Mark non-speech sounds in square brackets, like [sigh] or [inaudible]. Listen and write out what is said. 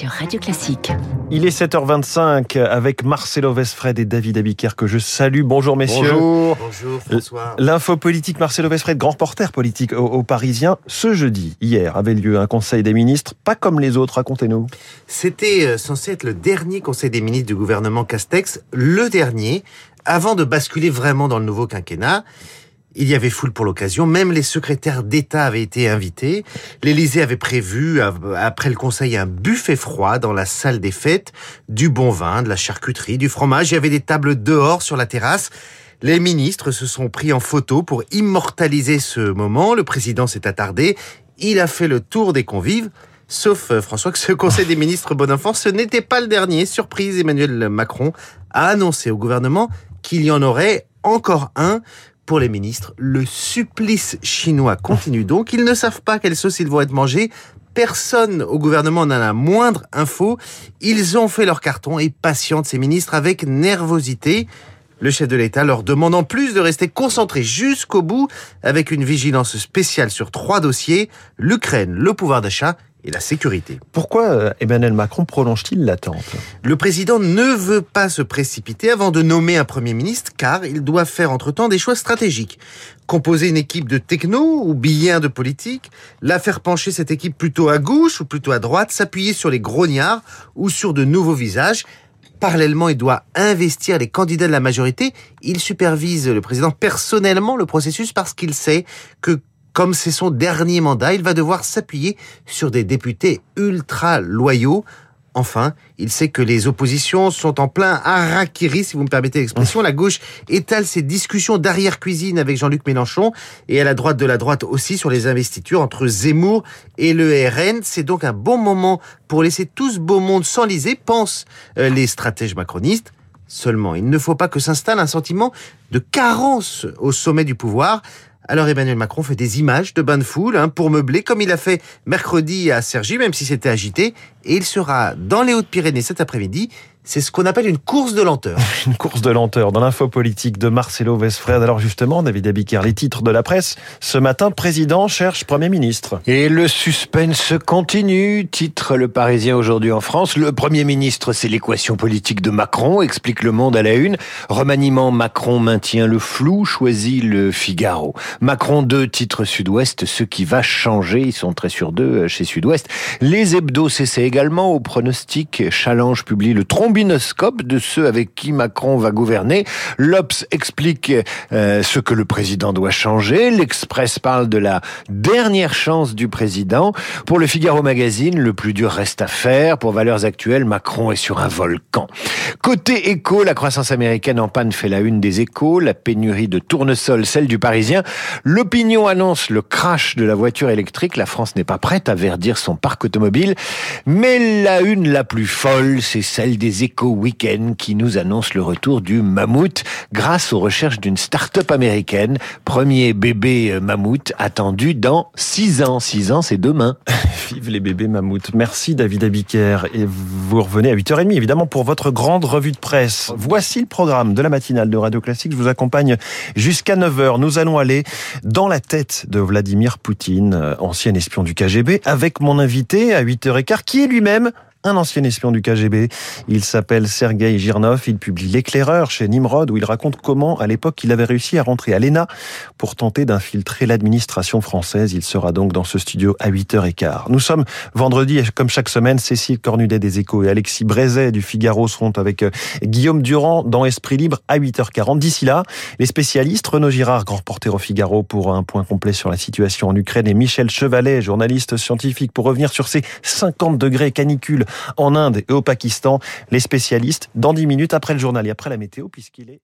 sur Radio Classique. Il est 7h25 avec Marcelo Vesfred et David Abiker que je salue. Bonjour messieurs. Bonjour. Bonjour François. L'info politique, Marcelo Vesfred, grand reporter politique au, au, Parisien. Ce jeudi, hier, avait lieu un conseil des ministres, pas comme les autres, racontez-nous. C'était euh, censé être le dernier conseil des ministres du gouvernement Castex, le dernier, avant de basculer vraiment dans le nouveau quinquennat. Il y avait foule pour l'occasion, même les secrétaires d'État avaient été invités. L'Élysée avait prévu, après le conseil, un buffet froid dans la salle des fêtes, du bon vin, de la charcuterie, du fromage. Il y avait des tables dehors sur la terrasse. Les ministres se sont pris en photo pour immortaliser ce moment. Le président s'est attardé. Il a fait le tour des convives. Sauf, euh, François, que ce Conseil des ministres bon enfant, ce n'était pas le dernier. Surprise, Emmanuel Macron a annoncé au gouvernement qu'il y en aurait encore un pour les ministres. Le supplice chinois continue donc. Ils ne savent pas quelle sauce ils vont être mangés. Personne au gouvernement n'a la moindre info. Ils ont fait leur carton et patientent ces ministres avec nervosité. Le chef de l'État leur demande en plus de rester concentrés jusqu'au bout avec une vigilance spéciale sur trois dossiers, l'Ukraine, le pouvoir d'achat et la sécurité. Pourquoi euh, Emmanuel Macron prolonge-t-il l'attente Le président ne veut pas se précipiter avant de nommer un Premier ministre car il doit faire entre-temps des choix stratégiques. Composer une équipe de techno ou bien de politique, la faire pencher cette équipe plutôt à gauche ou plutôt à droite, s'appuyer sur les grognards ou sur de nouveaux visages. Parallèlement, il doit investir les candidats de la majorité. Il supervise le président personnellement le processus parce qu'il sait que comme c'est son dernier mandat, il va devoir s'appuyer sur des députés ultra loyaux. Enfin, il sait que les oppositions sont en plein harakiri, si vous me permettez l'expression. La gauche étale ses discussions d'arrière-cuisine avec Jean-Luc Mélenchon et à la droite de la droite aussi sur les investitures entre Zemmour et le RN. C'est donc un bon moment pour laisser tout ce beau monde s'enliser, pensent euh, les stratèges macronistes. Seulement, il ne faut pas que s'installe un sentiment de carence au sommet du pouvoir. Alors Emmanuel Macron fait des images de bain de foule hein, pour meubler, comme il a fait mercredi à Cergy, même si c'était agité. Et il sera dans les Hautes-Pyrénées cet après-midi. C'est ce qu'on appelle une course de lenteur. [laughs] une course de lenteur dans l'info politique de Marcelo Vesfred. Alors justement, David Abiker, les titres de la presse. Ce matin, président cherche Premier ministre. Et le suspense continue. Titre Le Parisien aujourd'hui en France. Le Premier ministre, c'est l'équation politique de Macron, explique Le Monde à la une. Remaniement, Macron maintient le flou, choisit le Figaro. Macron 2, titre Sud-Ouest, ce qui va changer. Ils sont très sur deux chez Sud-Ouest. Les hebdos cessent également au pronostic. Challenge publie le trompe de ceux avec qui Macron va gouverner. L'Obs explique euh, ce que le président doit changer. L'Express parle de la dernière chance du président. Pour le Figaro Magazine, le plus dur reste à faire. Pour valeurs actuelles, Macron est sur un volcan. Côté écho, la croissance américaine en panne fait la une des échos. La pénurie de tournesol, celle du Parisien. L'opinion annonce le crash de la voiture électrique. La France n'est pas prête à verdir son parc automobile. Mais la une la plus folle, c'est celle des Eco Weekend qui nous annonce le retour du mammouth grâce aux recherches d'une start-up américaine. Premier bébé euh, mammouth attendu dans 6 ans. 6 ans, c'est demain. [laughs] Vive les bébés mammouths. Merci David Abiker. Et vous revenez à 8h30 évidemment pour votre grande revue de presse. Voici le programme de la matinale de Radio Classique. Je vous accompagne jusqu'à 9h. Nous allons aller dans la tête de Vladimir Poutine, euh, ancien espion du KGB, avec mon invité à 8h15 qui est lui-même un ancien espion du KGB. Il s'appelle Sergei Girnov. Il publie L'éclaireur chez Nimrod où il raconte comment, à l'époque, il avait réussi à rentrer à l'ENA pour tenter d'infiltrer l'administration française. Il sera donc dans ce studio à 8h15. Nous sommes vendredi comme chaque semaine, Cécile Cornudet des Échos et Alexis Brézet du Figaro seront avec euh, Guillaume Durand dans Esprit Libre à 8h40. D'ici là, les spécialistes, Renaud Girard, grand reporter au Figaro pour un point complet sur la situation en Ukraine et Michel Chevalet, journaliste scientifique pour revenir sur ces 50 degrés canicule en Inde et au Pakistan. Les spécialistes dans 10 minutes après le journal et après la météo puisqu'il est